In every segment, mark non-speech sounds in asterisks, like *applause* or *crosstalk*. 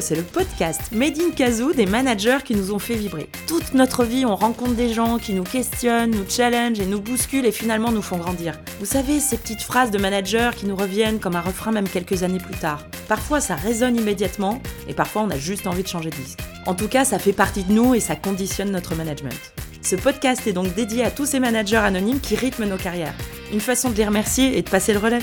C'est le podcast Made in Kazoo des managers qui nous ont fait vibrer. Toute notre vie, on rencontre des gens qui nous questionnent, nous challenge et nous bousculent et finalement nous font grandir. Vous savez, ces petites phrases de managers qui nous reviennent comme un refrain même quelques années plus tard. Parfois, ça résonne immédiatement et parfois, on a juste envie de changer de disque. En tout cas, ça fait partie de nous et ça conditionne notre management. Ce podcast est donc dédié à tous ces managers anonymes qui rythment nos carrières. Une façon de les remercier et de passer le relais.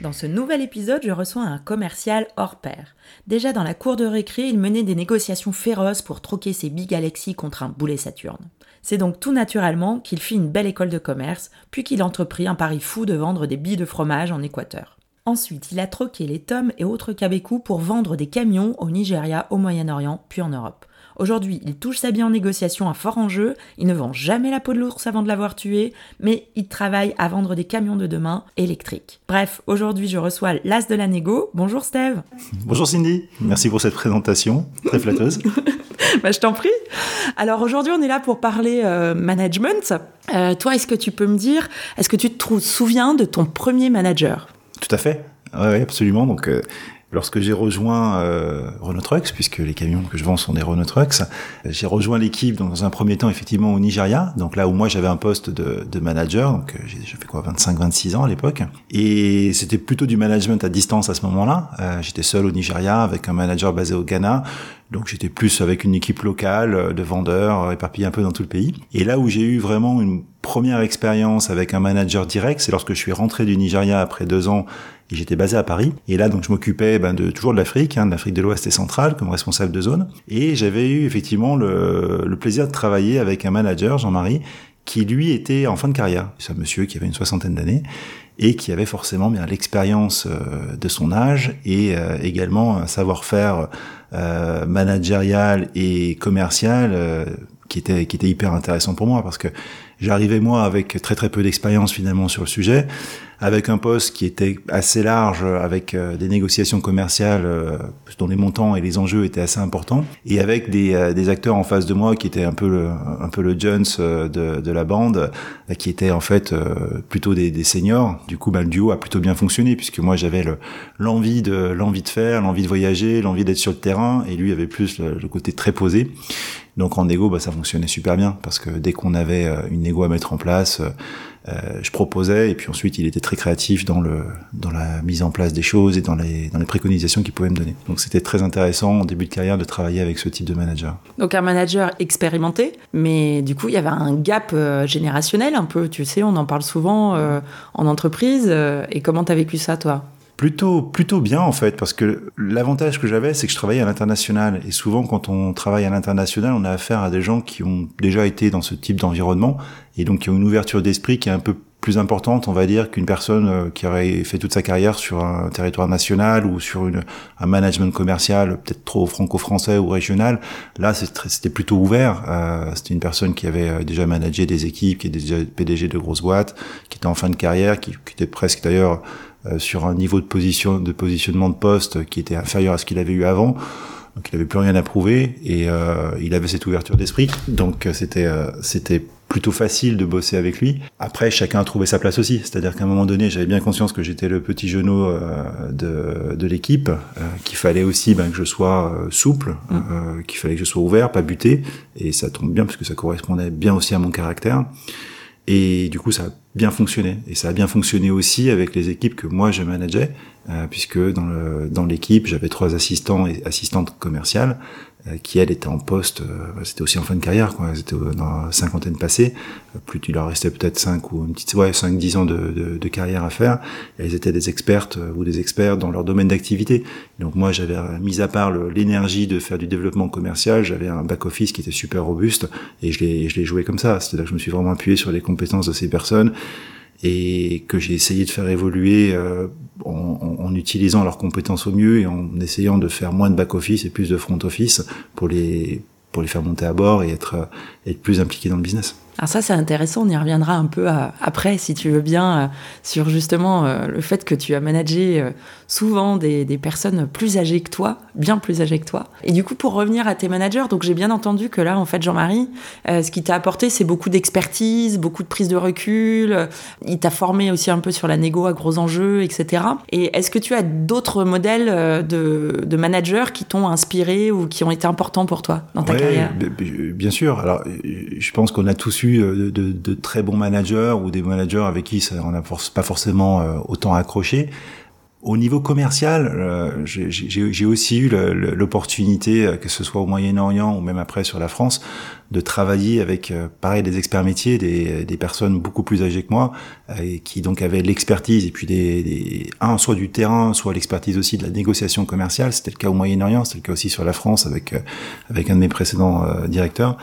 Dans ce nouvel épisode, je reçois un commercial hors pair. Déjà dans la cour de récré, il menait des négociations féroces pour troquer ses Big Galaxy contre un boulet Saturne. C'est donc tout naturellement qu'il fit une belle école de commerce, puis qu'il entreprit un pari fou de vendre des billes de fromage en Équateur. Ensuite, il a troqué les tomes et autres cabécous pour vendre des camions au Nigeria, au Moyen-Orient, puis en Europe. Aujourd'hui, il touche sa vie en négociation à fort enjeu, il ne vend jamais la peau de l'ours avant de l'avoir tué, mais il travaille à vendre des camions de demain électriques. Bref, aujourd'hui je reçois l'as de la négo. Bonjour Steve. Bonjour Cindy, merci pour cette présentation, très flatteuse. *laughs* bah, je t'en prie. Alors aujourd'hui on est là pour parler euh, management. Euh, toi, est-ce que tu peux me dire, est-ce que tu te souviens de ton premier manager? Tout à fait. Oui, absolument. Donc, euh, Lorsque j'ai rejoint euh, Renault Trucks, puisque les camions que je vends sont des Renault Trucks, j'ai rejoint l'équipe dans un premier temps effectivement au Nigeria, donc là où moi j'avais un poste de, de manager, donc euh, j'ai fait quoi 25-26 ans à l'époque, et c'était plutôt du management à distance à ce moment-là. Euh, j'étais seul au Nigeria avec un manager basé au Ghana, donc j'étais plus avec une équipe locale euh, de vendeurs éparpillés un peu dans tout le pays. Et là où j'ai eu vraiment une première expérience avec un manager direct, c'est lorsque je suis rentré du Nigeria après deux ans et j'étais basé à Paris. Et là, donc, je m'occupais ben, de toujours de l'Afrique, hein, de l'Afrique de l'Ouest et centrale, comme responsable de zone. Et j'avais eu effectivement le, le plaisir de travailler avec un manager, Jean-Marie, qui lui était en fin de carrière. C'est un monsieur qui avait une soixantaine d'années et qui avait forcément bien l'expérience euh, de son âge et euh, également un savoir-faire euh, et commercial euh, qui était qui était hyper intéressant pour moi parce que j'arrivais moi avec très très peu d'expérience finalement sur le sujet avec un poste qui était assez large, avec euh, des négociations commerciales euh, dont les montants et les enjeux étaient assez importants, et avec des, euh, acteurs en face de moi qui étaient un peu le, un peu le Jones de, de la bande, qui étaient en fait plutôt des, des seniors. Du coup, bah, le duo a plutôt bien fonctionné puisque moi j'avais l'envie de de faire, l'envie de voyager, l'envie d'être sur le terrain, et lui avait plus le, le côté très posé. Donc en négo, bah, ça fonctionnait super bien parce que dès qu'on avait une négo à mettre en place, euh, je proposais et puis ensuite il était très créatif dans le dans la mise en place des choses et dans les dans les préconisations qu'il pouvait me donner. Donc c'était très intéressant en début de carrière de travailler avec ce type de manager. Donc un manager expérimenté, mais du coup il y avait un gap euh, générationnel un peu. Tu sais, on en parle souvent euh, en entreprise. et comment t'as vécu ça toi? Plutôt, plutôt bien en fait, parce que l'avantage que j'avais, c'est que je travaillais à l'international. Et souvent, quand on travaille à l'international, on a affaire à des gens qui ont déjà été dans ce type d'environnement et donc qui ont une ouverture d'esprit qui est un peu plus importante, on va dire, qu'une personne euh, qui aurait fait toute sa carrière sur un territoire national ou sur une, un management commercial peut-être trop franco-français ou régional. Là, c'était plutôt ouvert. Euh, c'était une personne qui avait euh, déjà managé des équipes, qui était déjà PDG de grosses boîtes, qui était en fin de carrière, qui, était presque d'ailleurs sur un niveau de position, de positionnement de poste qui était inférieur à ce qu'il avait eu avant. Donc il n'avait plus rien à prouver et euh, il avait cette ouverture d'esprit. Donc euh, c'était euh, c'était plutôt facile de bosser avec lui. Après, chacun a trouvé sa place aussi. C'est-à-dire qu'à un moment donné, j'avais bien conscience que j'étais le petit genou euh, de, de l'équipe, qu'il fallait aussi ben, que je sois souple, mmh. qu'il fallait que je sois ouvert, pas buté. Et ça tombe bien parce que ça correspondait bien aussi à mon caractère. Et du coup, ça a bien fonctionné. Et ça a bien fonctionné aussi avec les équipes que moi je manageais, euh, puisque dans l'équipe, dans j'avais trois assistants et assistantes commerciales qui elles étaient en poste, euh, c'était aussi en fin de carrière, quoi. Elles étaient dans cinquantaine passée. Plus il leur restait peut-être cinq ou une petite, ouais, cinq, dix ans de, de, de, carrière à faire. Elles étaient des expertes ou des experts dans leur domaine d'activité. Donc moi, j'avais mis à part l'énergie de faire du développement commercial, j'avais un back office qui était super robuste et je l'ai, je l'ai joué comme ça. C'est-à-dire que je me suis vraiment appuyé sur les compétences de ces personnes et que j'ai essayé de faire évoluer euh, en, en, utilisant leurs compétences au mieux et en essayant de faire moins de back office et plus de front office pour les pour les faire monter à bord et être être plus impliqués dans le business. Alors ça c'est intéressant, on y reviendra un peu après si tu veux bien sur justement le fait que tu as managé souvent des, des, personnes plus âgées que toi, bien plus âgées que toi. Et du coup pour revenir à tes managers, donc j'ai bien entendu que là en fait Jean-Marie, ce qui t'a apporté c'est beaucoup d'expertise, beaucoup de prise de recul, il t'a formé aussi un peu sur la négo à gros enjeux, etc. Et est-ce que tu as d'autres modèles de, de managers qui t'ont inspiré ou qui ont été importants pour toi dans ta carrière? Bien sûr. Alors, je pense qu'on a tous eu euh, de, très bons managers ou des managers avec qui on n'a pas forcément euh, autant accroché. Au niveau commercial, euh, j'ai aussi eu l'opportunité, euh, que ce soit au Moyen-Orient ou même après sur la France, de travailler avec, euh, pareil, des experts métiers, des, personnes beaucoup plus âgées que moi, et qui donc avaient l'expertise et puis des, un soit du terrain, soit l'expertise aussi de la négociation commerciale. C'était le cas au Moyen-Orient, c'était le cas aussi sur la France avec avec un de mes précédents directeurs.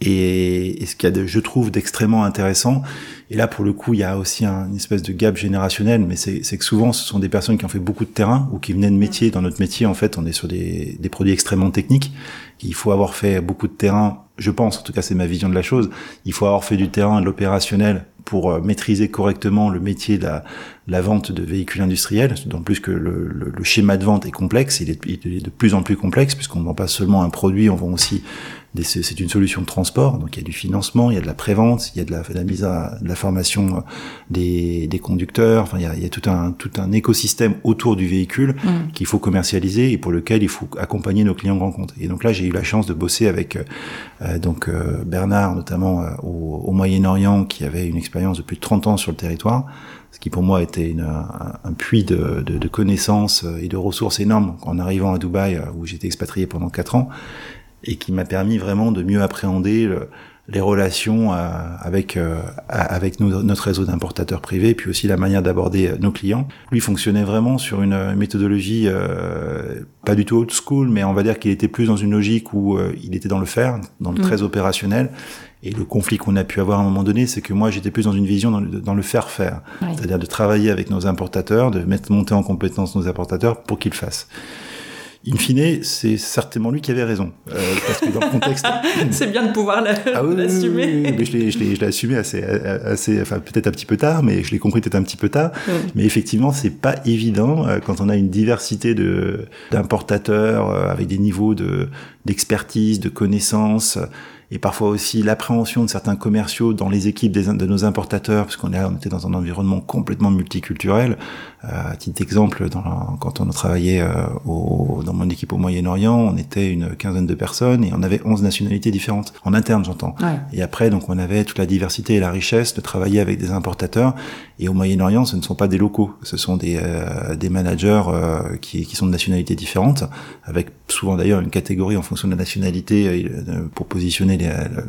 Et, ce qu'il y a, de, je trouve, d'extrêmement intéressant, et là pour le coup, il y a aussi un, une espèce de gap générationnel, mais c'est que souvent, ce sont des personnes qui ont fait beaucoup de terrain ou qui venaient de métier. Dans notre métier, en fait, on est sur des, des produits extrêmement techniques. Il faut avoir fait beaucoup de terrain, je pense, en tout cas c'est ma vision de la chose, il faut avoir fait du terrain, de l'opérationnel pour euh, maîtriser correctement le métier de la, la vente de véhicules industriels, d'autant plus que le, le, le, schéma de vente est complexe, il est, il est de plus en plus complexe, puisqu'on ne vend pas seulement un produit, on vend aussi c'est une solution de transport, donc il y a du financement, il y a de la prévente, il y a de la, de la mise à de la formation euh, des, des conducteurs, enfin il y a, il y a, tout un tout un écosystème autour du véhicule mm. qu'il faut commercialiser et pour lequel il faut accompagner nos clients grand compte. Et donc là j'ai eu la chance de bosser avec euh, euh donc euh, Bernard notamment au, au Moyen-Orient qui avait une expérience de plus de 30 ans sur le territoire ce qui pour moi était une, un, un, puits de, de, de, connaissances et de ressources énormes en arrivant à Dubaï où j'étais expatrié pendant quatre ans et qui m'a permis vraiment de mieux appréhender les relations euh, avec euh, avec notre réseau d'importateurs privés, puis aussi la manière d'aborder euh, nos clients. Lui fonctionnait vraiment sur une méthodologie pas du tout old school, mais on va dire qu'il était plus dans une logique où il était dans le faire, dans le mm. très opérationnel. Et le conflit qu'on a pu avoir à un moment donné, c'est que moi j'étais plus dans une vision dans le, dans le faire faire, c'est-à-dire de travailler avec nos importateurs, de mettre monter en compétence nos importateurs pour qu'ils fassent in fine, c'est certainement lui qui avait raison. Euh, parce que dans le contexte. *laughs* c'est bien de pouvoir l'assumer. Ah, oui, je l'ai assumé assez, assez, enfin, peut-être un petit peu tard, mais je l'ai compris peut-être un petit peu tard. Mais effectivement, c'est pas évident euh, quand on a une diversité de, d'importateurs euh, avec des niveaux de, d'expertise, de connaissances et parfois aussi l'appréhension de certains commerciaux dans les équipes des, de nos importateurs, parce qu'on on était dans un environnement complètement multiculturel. Euh, à titre d'exemple, quand on a travaillé euh, au, dans mon équipe au Moyen-Orient, on était une quinzaine de personnes et on avait 11 nationalités différentes, en interne j'entends. Et après, donc on avait toute la diversité et la richesse de travailler avec des importateurs. Et au Moyen-Orient, ce ne sont pas des locaux, ce sont des, euh, des managers euh, qui, qui sont de nationalités différentes, avec souvent d'ailleurs une catégorie en fonction de la nationalité pour positionner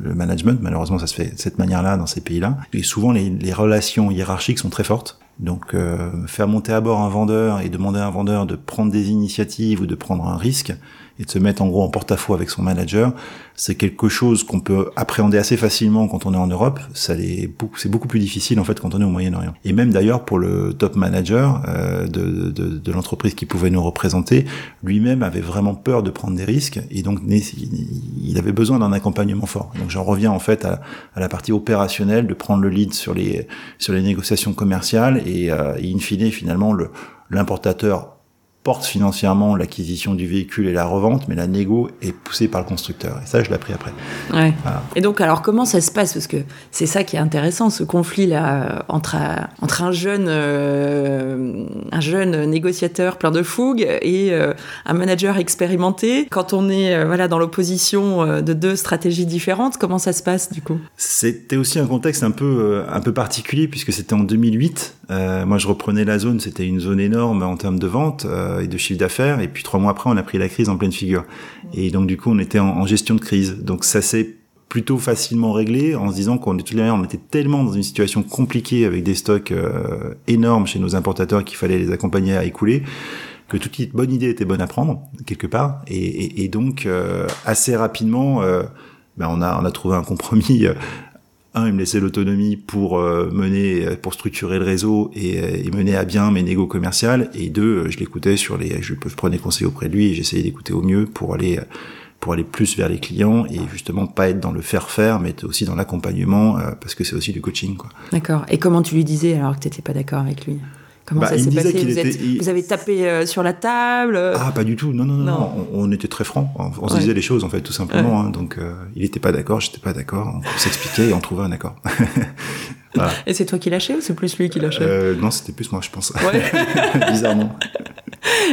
le management. Malheureusement, ça se fait de cette manière-là dans ces pays-là. Et souvent, les, les, relations hiérarchiques sont très fortes. Donc, euh, faire monter à bord un vendeur et demander à un vendeur de prendre des initiatives ou de prendre un risque, et de se mettre en gros en porte-à-faux avec son manager, c'est quelque chose qu'on peut appréhender assez facilement quand on est en Europe. Ça c'est beaucoup plus difficile en fait quand on est au Moyen-Orient. Et même d'ailleurs pour le top manager euh, de, de, de l'entreprise qui pouvait nous représenter, lui-même avait vraiment peur de prendre des risques et donc il avait besoin d'un accompagnement fort. Donc j'en reviens en fait à, à, la partie opérationnelle, de prendre le lead sur les sur les négociations commerciales et, euh, in fine finalement le l'importateur porte financièrement l'acquisition du véhicule et la revente, mais la négo est poussée par le constructeur. Et ça, je l'ai appris après. Ouais. Et donc, alors, comment ça se passe? Parce que c'est ça qui est intéressant, ce conflit-là entre, entre un jeune, euh, un jeune négociateur plein de fougue et euh, un manager expérimenté. Quand on est euh, voilà dans l'opposition de deux stratégies différentes, comment ça se passe du coup? C'était aussi un contexte un peu un peu particulier puisque c'était en 2008. moi, je reprenais la zone. C'était une zone énorme en termes de vente. Euh, et de chiffre d'affaires. Et puis trois mois après, on a pris la crise en pleine figure. Et donc du coup, on était en, gestion de crise. Donc ça s'est plutôt facilement réglé en se disant qu'on on était tellement dans une situation compliquée avec des stocks euh, énormes chez nos importateurs qu'il fallait les accompagner à écouler que toute bonne idée était bonne à prendre quelque part et, et, donc euh, assez rapidement ben on a on a trouvé un compromis un, il me laissait l'autonomie pour euh, mener, pour structurer le réseau et, euh, et, mener à bien mes négos commerciales. Et deux, je l'écoutais sur les, je, prenais conseil auprès de lui et j'essayais d'écouter au mieux pour aller pour aller plus vers les clients et justement pas être dans le faire faire, mais être aussi dans l'accompagnement parce que c'est aussi du coaching. quoi. D'accord. Et comment tu lui disais alors que tu n'étais pas d'accord avec lui? Comment bah, ça s'est passé vous, avez tapé euh, sur la table euh Ah, pas du tout. Non, non, non. On, était très francs. On, se disait les choses, en fait, tout simplement. Hein. Donc, euh, il n'était pas d'accord, j'étais pas d'accord. On s'expliquait et on trouvait un accord. *laughs* Et c'est toi qui lâchais ou c'est plus lui qui lâchait? Non, c'était plus moi, je pense. Ouais. *laughs* Bizarrement.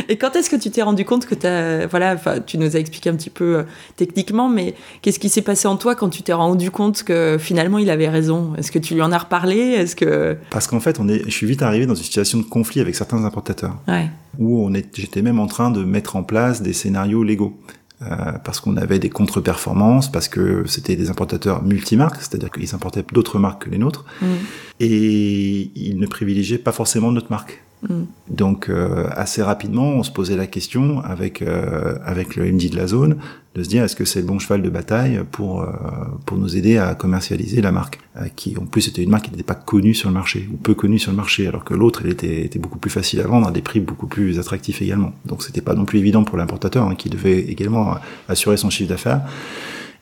Et quand est-ce que tu t'es rendu compte que as, voilà, tu nous as expliqué un petit peu euh, techniquement, mais qu'est-ce qui s'est passé en toi quand tu t'es rendu compte que finalement il avait raison? Est-ce que tu lui en as reparlé? Est-ce que parce qu'en fait, on est, je suis vite arrivé dans une situation de conflit avec certains importateurs, ouais. où on est, j'étais même en train de mettre en place des scénarios légaux. Euh, parce qu'on avait des contre-performances, parce que c'était des importateurs multimarques, c'est-à-dire qu'ils importaient d'autres marques que les nôtres, mm. et ils ne privilégiaient pas forcément notre marque. Mm. Donc euh, assez rapidement, on se posait la question avec euh, avec le MD de la zone de se dire est-ce que c'est le bon cheval de bataille pour euh, pour nous aider à commercialiser la marque qui en plus était une marque qui n'était pas connue sur le marché ou peu connue sur le marché alors que l'autre elle était était beaucoup plus facile à vendre à des prix beaucoup plus attractifs également. Donc c'était pas non plus évident pour l'importateur hein, qui devait également assurer son chiffre d'affaires.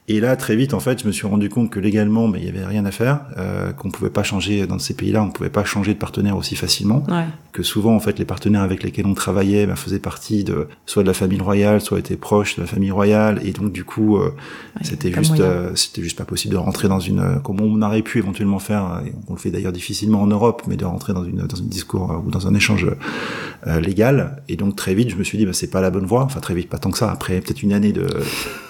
Et là, très vite, en fait, je me suis rendu compte que légalement, mais il y avait rien à faire, euh, qu'on pouvait pas changer dans ces pays-là, on pouvait pas changer de partenaire aussi facilement. Ouais. Que souvent, en fait, les partenaires avec lesquels on travaillait ben, faisaient partie de soit de la famille royale, soit étaient proches de la famille royale, et donc du coup, euh, c'était juste, euh, c'était juste pas possible de rentrer dans une, euh, comme on aurait pu éventuellement faire, et on le fait d'ailleurs difficilement en Europe, mais de rentrer dans une dans une discours ou dans un échange légal. Et donc très vite, je me suis dit, ben, c'est pas la bonne voie. Enfin très vite, pas tant que ça. Après peut-être une année de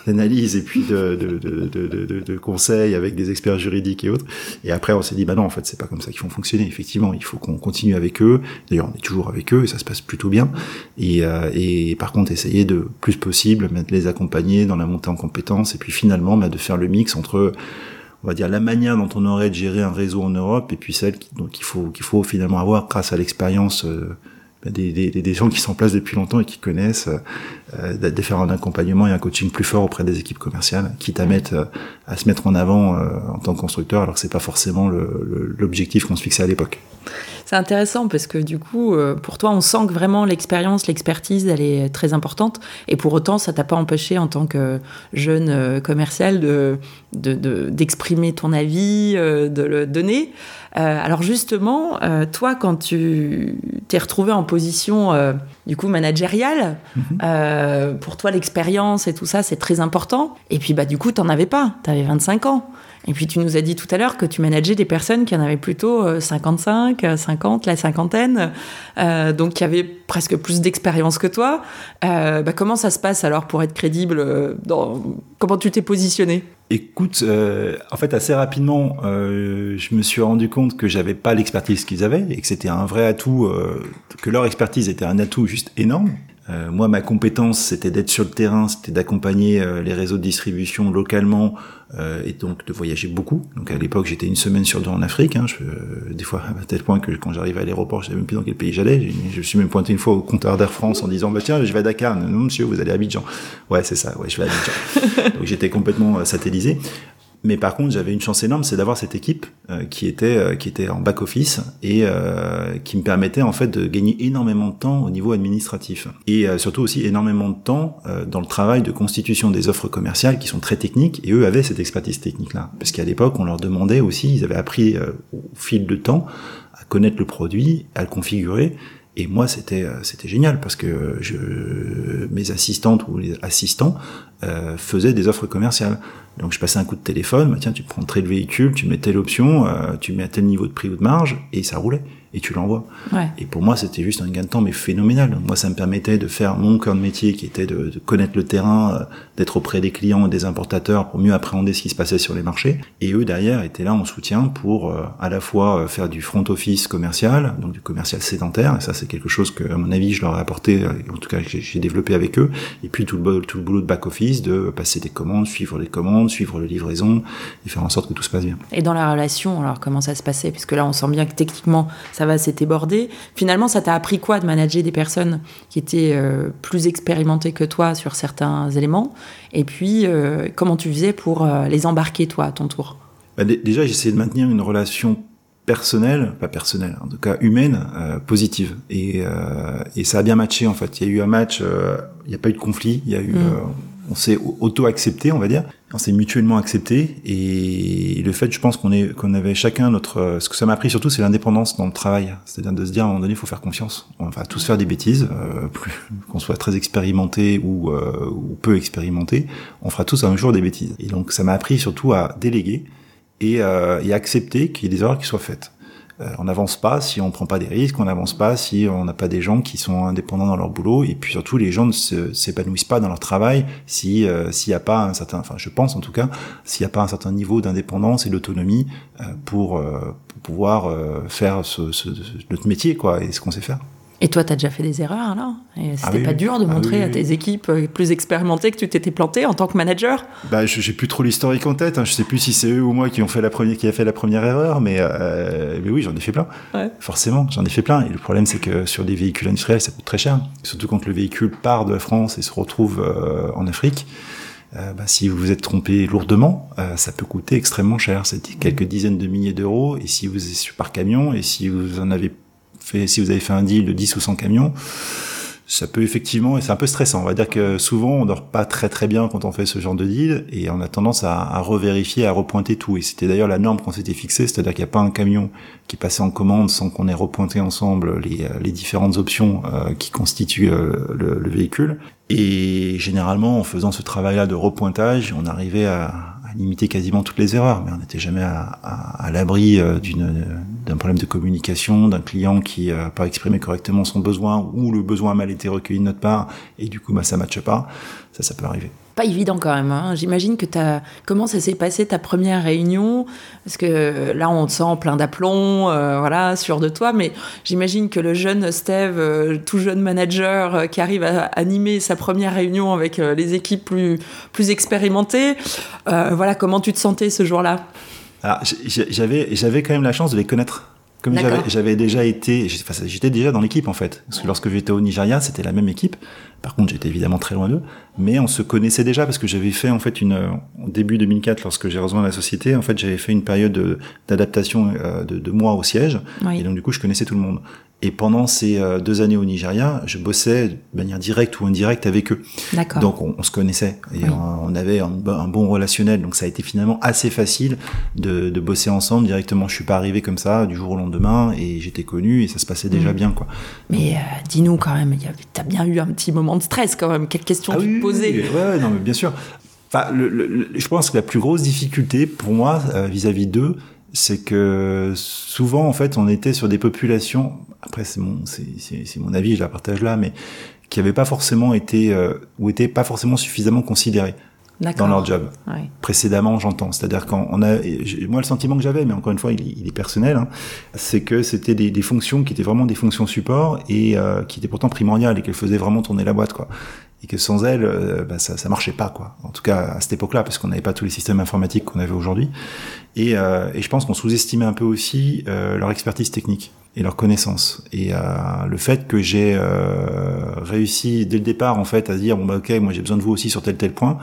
d'analyse et puis de de, de, de, conseils avec des experts juridiques et autres. Et après, on s'est dit, bah non, en fait, c'est pas comme ça qu'ils font fonctionner. Effectivement, il faut qu'on continue avec eux. D'ailleurs, on est toujours avec eux et ça se passe plutôt bien. Et, euh, et par contre, essayer de plus possible, de les accompagner dans la montée en compétences et puis finalement, bah, de faire le mix entre on va dire la manière dont on aurait de gérer un réseau en Europe et puis celle qu'il faut qu'il faut finalement avoir grâce à l'expérience euh, des, des, des, gens qui sont en place depuis longtemps et qui connaissent, euh, de faire un accompagnement et un coaching plus fort auprès des équipes commerciales, quitte à mettre euh, à se mettre en avant euh, en tant que constructeur, alors que c'est pas forcément l'objectif qu'on se fixait à l'époque. C'est intéressant parce que du coup, euh, pour toi, on sent que vraiment l'expérience, l'expertise, elle est très importante. Et pour autant, ça t'a pas empêché en tant que jeune commercial de d'exprimer ton avis, de le donner. Euh, alors justement, euh, toi, quand tu t'es retrouvé en position euh, du coup managériale, mhm. pour toi l'expérience et tout ça, c'est très important. Et puis bah du coup, t'en avais pas, t'avais 25 ans. Et puis tu nous as dit tout à l'heure que tu manageais des personnes qui en avaient plutôt 55, 50, la cinquantaine, donc qui avaient presque plus d'expérience que toi. Bah, comment ça se passe alors pour être crédible dans... Comment tu t'es positionné Écoute, euh, en fait, assez rapidement, euh, je me suis rendu compte que j'avais pas l'expertise qu'ils avaient et que c'était un vrai atout, euh, que leur expertise était un atout juste énorme. Euh, moi, ma compétence, c'était d'être sur le terrain, c'était d'accompagner euh, les réseaux de distribution localement euh, et donc de voyager beaucoup. Donc à l'époque, j'étais une semaine sur deux en Afrique. Hein, je, des fois, *laughs* à tel point que quand j'arrivais à l'aéroport, je savais même plus dans quel pays j'allais. Je, je, suis même pointé une fois au compteur d'Air France en disant bah tiens, je vais à Dakar. Non, monsieur, vous allez à Abidjan. Ouais, c'est ça. Ouais, je vais à Abidjan. *laughs* donc j'étais complètement satellisé. Mais par contre, j'avais une chance énorme, c'est d'avoir cette équipe euh, qui était euh, qui était en back office et euh, qui me permettait en fait de gagner énormément de temps au niveau administratif. Et surtout aussi énormément de temps dans le travail de constitution des offres commerciales qui sont très techniques et eux avaient cette expertise technique là parce qu'à l'époque on leur demandait aussi, ils avaient appris au fil de temps à connaître le produit, à le configurer et moi, c'était c'était génial parce que je, mes assistantes ou les assistants euh, faisaient des offres commerciales. Donc je passais un coup de téléphone, bah, tiens, tu prends de véhicule, tu mets telle option, euh, tu mets à tel niveau de prix ou de marge, et ça roulait et tu l'envoies. Ouais. Et pour moi, c'était juste un gain de temps, mais phénoménal. Moi, ça me permettait de faire mon cœur de métier, qui était de, de connaître le terrain, euh, d'être auprès des clients et des importateurs pour mieux appréhender ce qui se passait sur les marchés. Et eux, derrière, étaient là en soutien pour euh, à la fois euh, faire du front office commercial, donc du commercial sédentaire, et ça, c'est quelque chose que, à mon avis, je leur ai apporté, en tout cas, j'ai développé avec eux. Et puis tout le, tout le boulot de back office, de passer des commandes, suivre les commandes, suivre les livraisons, et faire en sorte que tout se passe bien. Et dans la relation, alors comment ça se passait? Puisque là, on sent bien que techniquement, ça ça va, c'était bordé. Finalement, ça t'a appris quoi de manager des personnes qui étaient euh, plus expérimentées que toi sur certains éléments? Et puis, euh, comment tu faisais pour euh, les embarquer, toi, à ton tour? Bah, Déjà, j'essayais de maintenir une relation personnelle, pas personnelle, en tout cas humaine, positive. Et, et ça a bien matché, en fait. Il y a eu un match, il n'y a pas eu de conflit, il y a eu... Mm on s'est auto-accepté, on va dire. On s'est mutuellement accepté. Et le fait, je pense qu'on est, qu'on avait chacun notre, ce que ça m'a appris surtout, c'est l'indépendance dans le travail. C'est-à-dire de se dire, à un moment donné, il faut faire confiance. On va tous faire des bêtises, euh, plus *laughs* qu'on soit très expérimenté ou, euh, ou peu expérimenté, on fera tous un jour des bêtises. Et donc, ça m'a appris surtout à déléguer et, euh, et accepter qu'il y ait des erreurs qui soient faites. Euh, on n'avance pas si on prend pas des risques, on n'avance pas si on n'a pas des gens qui sont indépendants dans leur boulot, et puis surtout les gens ne s'épanouissent pas dans leur travail si euh, s'il n'y a pas un certain, enfin je pense en tout cas, s'il n'y a pas un certain niveau d'indépendance et d'autonomie euh, pour, pour, pouvoir faire ce, ce, notre métier quoi et ce qu'on sait faire. Et toi, tu as déjà fait des erreurs Et c'était ah pas dur de ah montrer à tes équipes euh, plus expérimentées que tu t'étais planté en tant que manager? Bah, j'ai plus trop l'historique en tête. Hein. Je sais plus si c'est eux ou moi qui ont fait la première, qui a fait la première erreur, mais euh, mais oui, j'en ai fait plein. Ouais. Forcément, j'en ai fait plein. Et le problème, c'est que sur des véhicules industriels, ça coûte très cher. Surtout quand le véhicule part de la France et se retrouve euh, en Afrique. Euh, bah, si vous vous êtes trompé lourdement, euh, ça peut coûter extrêmement cher. C'est quelques dizaines de milliers d'euros. Et si vous êtes par camion, et si vous en avez si vous avez fait un deal de 10 ou 100 camions, ça peut effectivement, et c'est un peu stressant. On va dire que souvent, on dort pas très très bien quand on fait ce genre de deal, et on a tendance à, à revérifier, à repointer tout. Et c'était d'ailleurs la norme qu'on s'était fixée, c'est-à-dire qu'il n'y a pas un camion qui passait en commande sans qu'on ait repointé ensemble les, les différentes options euh, qui constituent euh, le, le, véhicule. Et généralement, en faisant ce travail-là de repointage, on arrivait à, limiter quasiment toutes les erreurs, mais on n'était jamais à, l'abri euh, d'un problème de communication, d'un client qui n'a pas exprimé correctement son besoin ou le besoin a mal été recueilli de notre part et du coup bah, ça matche pas. Ça, ça peut arriver pas évident quand même. Hein. J'imagine que as... comment ça s'est passé ta première réunion? Parce que là, on te sent plein d'aplomb, euh, voilà, sûr de toi. Mais j'imagine que le jeune Steve, euh, tout jeune manager euh, qui arrive à animer sa première réunion avec les équipes plus plus expérimentées, voilà, comment tu te sentais ce jour-là? J'avais j'avais quand même la chance de les connaître comme j'avais déjà été, j'étais déjà dans l'équipe en fait. Parce que lorsque j'étais au Nigeria, c'était la même équipe. Par contre, j'étais évidemment très loin d'eux, mais on se connaissait déjà parce que j'avais fait en fait une au début 2004, lorsque j'ai rejoint la société, en fait, j'avais fait une période d'adaptation de, de, de, mois au siège, et donc du coup, je connaissais tout le monde. Et pendant ces euh, deux années au Nigeria, je bossais de manière directe ou indirecte avec eux. Donc on, se connaissait et on, avait un, bon relationnel. Donc ça a été finalement assez facile de, de, bosser ensemble directement. Je suis pas arrivé comme ça du jour au lendemain et j'étais connu et ça se passait déjà mm. bien quoi. Mais euh, dis-nous quand même, tu as bien eu un petit moment de stress quand même. Quelle question ah tu te posais oui, ouais, non mais bien sûr. Enfin, le, je pense que la plus grosse difficulté pour moi euh, vis-à-vis d'eux, c'est que souvent en fait on était sur des populations après c'est mon c'est mon avis je la partage là mais qui n'avaient pas forcément été euh, ou étaient pas forcément suffisamment considérés dans leur job. Précédemment j'entends. C'est-à-dire quand on a moi le sentiment que j'avais mais encore une fois il, est personnel hein, c'est que c'était des, des, fonctions qui étaient vraiment des fonctions support et euh, qui étaient pourtant primordiales et qu'elles faisaient vraiment tourner la boîte quoi et que sans elle, euh, bah, ça, ça marchait pas, quoi. En tout cas à cette époque-là, parce qu'on n'avait pas tous les systèmes informatiques qu'on avait aujourd'hui. Et, euh, et, je pense qu'on sous-estimait un peu aussi euh, leur expertise technique et leur connaissance. Et euh, le fait que j'ai euh, réussi dès le départ, en fait, à dire bon bah ok, moi j'ai besoin de vous aussi sur tel tel point,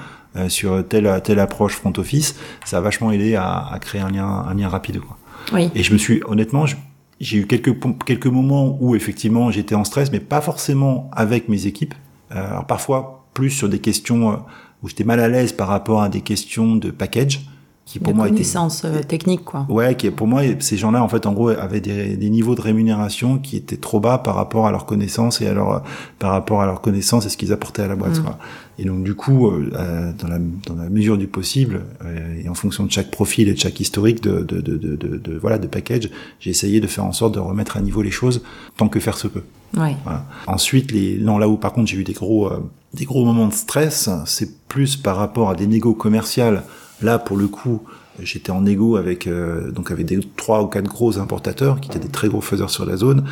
sur telle telle approche front office, ça a vachement aidé à, à créer un lien un lien rapide, quoi. Oui. Et je me suis honnêtement, j'ai eu quelques quelques moments où effectivement j'étais en stress, mais pas forcément avec mes équipes alors parfois plus sur des questions euh, où j'étais mal à l'aise par rapport à des questions de package qui pour de moi connaissances étaient... Euh, techniques quoi. Ouais, qui pour moi ces gens-là en fait en gros avaient des, des, niveaux de rémunération qui étaient trop bas par rapport à leurs connaissances et à leur par rapport à leurs connaissances et ce qu'ils apportaient à la boîte. Mm. Quoi. Et donc du coup, euh, dans, la, dans la mesure du possible euh, et en fonction de chaque profil et de chaque historique de, de, de, de, de voilà de package, j'ai essayé de faire en sorte de remettre à niveau les choses tant que faire se peut. Ouais. Voilà. Ensuite, les non là où par contre j'ai eu des gros euh, des gros moments de stress, c'est plus par rapport à des négos commerciales. Là, pour le coup, j'étais en négo avec euh, donc avec des trois ou quatre gros importateurs qui étaient des très gros faiseurs sur la zone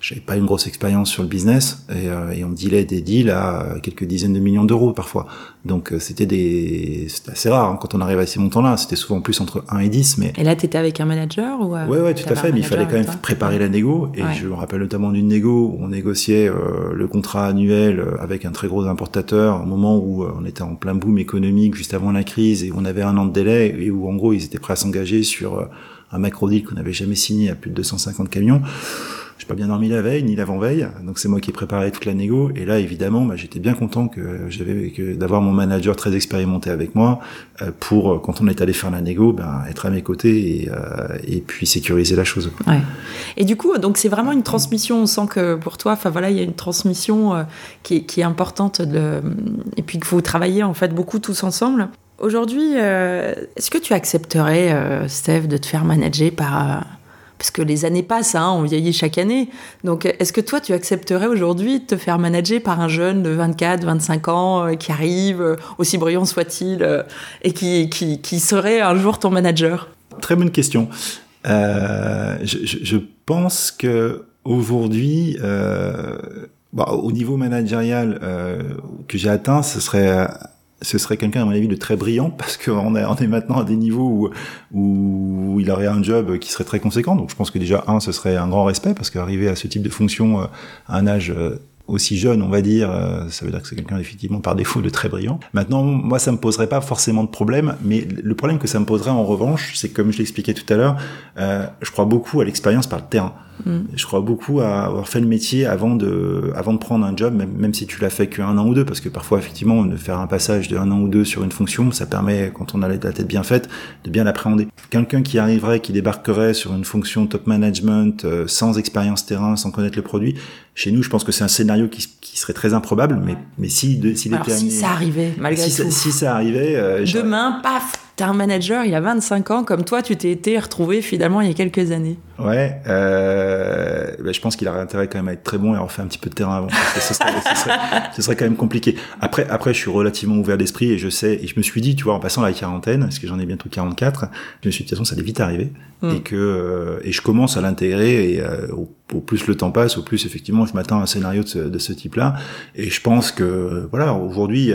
j'avais pas une grosse expérience sur le business et, euh, et on dealait des deals à quelques dizaines de millions d'euros parfois. Donc euh, c'était des c'était assez rare hein, quand on arrive à ces montants-là. C'était souvent plus entre 1 et 10. Mais et là, tu étais avec un manager ou euh, Ouais, ouais, tout à fait. Mais il fallait quand même préparer la négo. Et je me rappelle notamment d'une négo où on négociait euh, le contrat annuel avec un très gros importateur, au moment où on était en plein boom économique juste avant la crise et on avait un an de délai et où en gros ils étaient prêts à s'engager sur un macro deal qu'on n'avait jamais signé à plus de 250 camions j'ai pas bien dormi la veille ni l'avant-veille, donc c'est moi qui ai préparé toute la négo. Et là, évidemment, bah, j'étais bien content d'avoir mon manager très expérimenté avec moi euh, pour euh, quand on est allé faire la négo, ben, être à mes côtés et, euh, puis sécuriser la chose. Et du coup, donc c'est vraiment une transmission. On sent que pour toi, enfin voilà, il y a une transmission qui, est, importante et puis que vous travaillez en fait beaucoup tous ensemble. Aujourd'hui, est-ce que tu accepterais, Steph, de te faire manager par parce que les années passent, hein, on vieillit chaque année. Donc, est-ce que toi, tu accepterais aujourd'hui de te faire manager par un jeune de 24, 25 ans euh, qui arrive, euh, aussi brillant soit-il, euh, et qui, qui, serait un jour ton manager? Très bonne question. Je, pense que aujourd'hui, bah, au niveau managérial que j'ai atteint, ce serait ce serait quelqu'un, à mon avis, de très brillant, *laughs* parce qu'on est, on est maintenant à des niveaux où, où il aurait un job qui serait très conséquent. Donc je pense que déjà, un, ce serait un grand respect, parce qu'arriver à ce type de fonction euh, à un âge euh, aussi jeune, on va dire, euh, ça veut dire que c'est quelqu'un effectivement par défaut de très brillant. Maintenant, moi, ça me poserait pas forcément de problème, mais le problème que ça me poserait en revanche, c'est comme je l'expliquais tout à l'heure, euh, je crois beaucoup à l'expérience par le terrain. Mm. Je crois beaucoup à avoir fait le métier avant de, avant de prendre un job, même, même si tu l'as fait qu'un an ou deux, parce que parfois, effectivement, de faire un passage de un an ou deux sur une fonction, ça permet, quand on a la tête bien faite, de bien l'appréhender. Quelqu'un qui arriverait, qui débarquerait sur une fonction top management, euh, sans expérience terrain, sans connaître le produit, chez nous, je pense que c'est un scénario qui, qui, serait très improbable, mais, mais si, de, s'il était si ça arrivait, malgré si, tout. si ça arrivait, euh, demain, paf, t'as un manager, il a 25 ans, comme toi, tu t'es été retrouvé finalement il y a quelques années. Ouais, euh, bah, je pense qu'il aurait intérêt quand même à être très bon et à refaire un petit peu de terrain avant. Parce que ce, serait, ce, serait, ce, serait, quand même compliqué. Après, après, je suis relativement ouvert d'esprit et je sais, et je me suis dit, tu vois, en passant la quarantaine, parce que j'en ai bientôt 44, je me suis dit, de toute façon, ça allait vite arriver. Mm. Et que, euh, et je commence à l'intégrer et euh, au, au, plus le temps passe, au plus effectivement, je m'attends à un scénario de ce, de ce type-là. Et je pense que, voilà, aujourd'hui,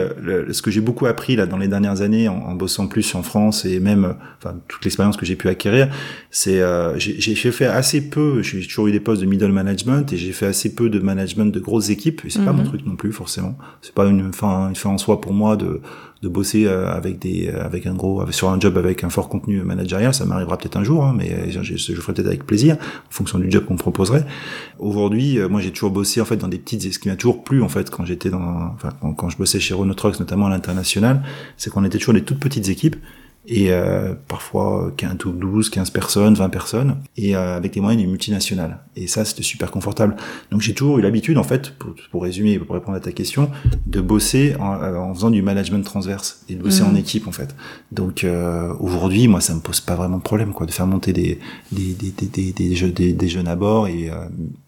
ce que j'ai beaucoup appris là dans les dernières années en, en bossant plus en France et même, enfin, toute l'expérience que j'ai pu acquérir, c'est, euh, j'ai fait fait assez peu, j'ai toujours eu des postes de middle management et j'ai fait assez peu de management de grosses équipes et c'est pas mon mhm. truc non plus forcément. C'est pas une fin, une fin en soi pour moi de de bosser euh, avec des avec un gros sur un job avec un fort contenu managérial, ça m'arrivera peut-être un jour, hein, mais je, je, ferai peut-être avec plaisir en fonction du job qu'on me proposerait. Aujourd'hui, euh, moi j'ai toujours bossé en fait dans des petites, ce qui m'a toujours plu en fait quand j'étais dans, enfin quand, quand, je bossais chez Renault Trucks notamment à l'international, c'est qu'on était toujours des toutes petites équipes et euh, parfois 15 ou 12, 15 personnes, 20 personnes, et euh, avec des moyens d'une multinationale. Et ça, c'était super confortable. Donc j'ai toujours eu l'habitude, en fait, pour, pour, résumer, pour répondre à ta question, de bosser en, euh, en faisant du management transverse et de bosser en mmh. équipe, en fait. Donc euh, aujourd'hui, moi, ça me pose pas vraiment de problème, quoi, de faire monter des des des des des, jeunes, des, des jeunes à bord et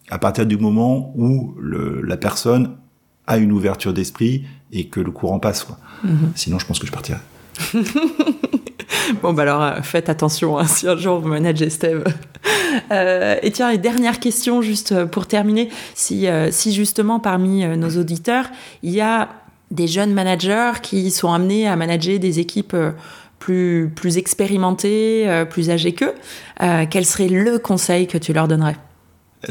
à partir du moment où le, la personne a une ouverture d'esprit et que le courant passe. Quoi. Mmh. Sinon, je pense que je partirais. *laughs* *laughs* bon, bah alors, euh, faites attention hein, *laughs* si un jour vous managez Steve. *laughs* Euh, et tiens, et dernière question, juste euh, pour terminer. Si, si justement, parmi nos auditeurs, il y a des jeunes managers qui sont amenés à manager des équipes plus, plus expérimentées, plus âgées qu'eux, quel serait le conseil que tu leur donnerais?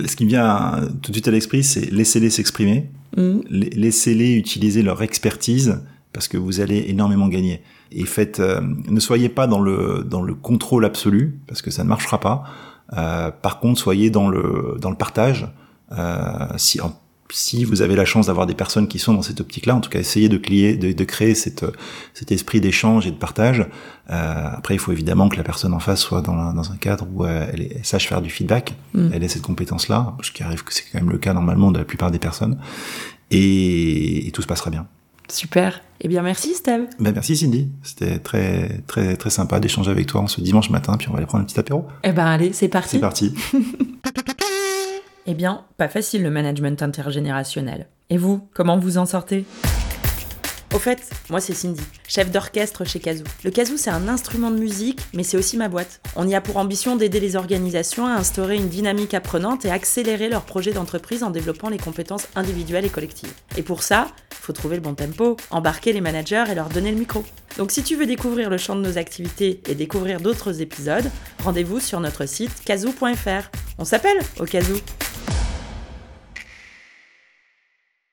Ce qui me vient tout de suite à l'esprit, c'est laissez-les s'exprimer, mmh. laissez-les utiliser leur expertise, parce que vous allez énormément gagner et faites, euh, ne soyez pas dans le dans le contrôle absolu parce que ça ne marchera pas. Euh, par contre, soyez dans le dans le partage. Euh, si si vous avez la chance d'avoir des personnes qui sont dans cette optique-là, en tout cas, essayez de, clier, de, de créer cette, cet esprit d'échange et de partage. Euh, après, il faut évidemment que la personne en face soit dans, dans un cadre où elle, elle, sache faire du feedback, mm. elle ait cette compétence-là, ce qui arrive que c'est quand même le cas normalement de la plupart des personnes, et, et tout se passera bien. Super. Eh bien, merci Steve. Ben, merci Cindy. C'était très, très, très sympa d'échanger avec toi en ce dimanche matin, puis on va aller prendre un petit apéro. Eh ben, allez, c'est parti. C'est parti. *laughs* eh bien, pas facile le management intergénérationnel. Et vous, comment vous en sortez? Au fait, moi c'est Cindy, chef d'orchestre chez Kazoo. Le Kazoo c'est un instrument de musique, mais c'est aussi ma boîte. On y a pour ambition d'aider les organisations à instaurer une dynamique apprenante et accélérer leurs projets d'entreprise en développant les compétences individuelles et collectives. Et pour ça, faut trouver le bon tempo, embarquer les managers et leur donner le micro. Donc si tu veux découvrir le champ de nos activités et découvrir d'autres épisodes, rendez-vous sur notre site kazoo.fr. On s'appelle au Kazoo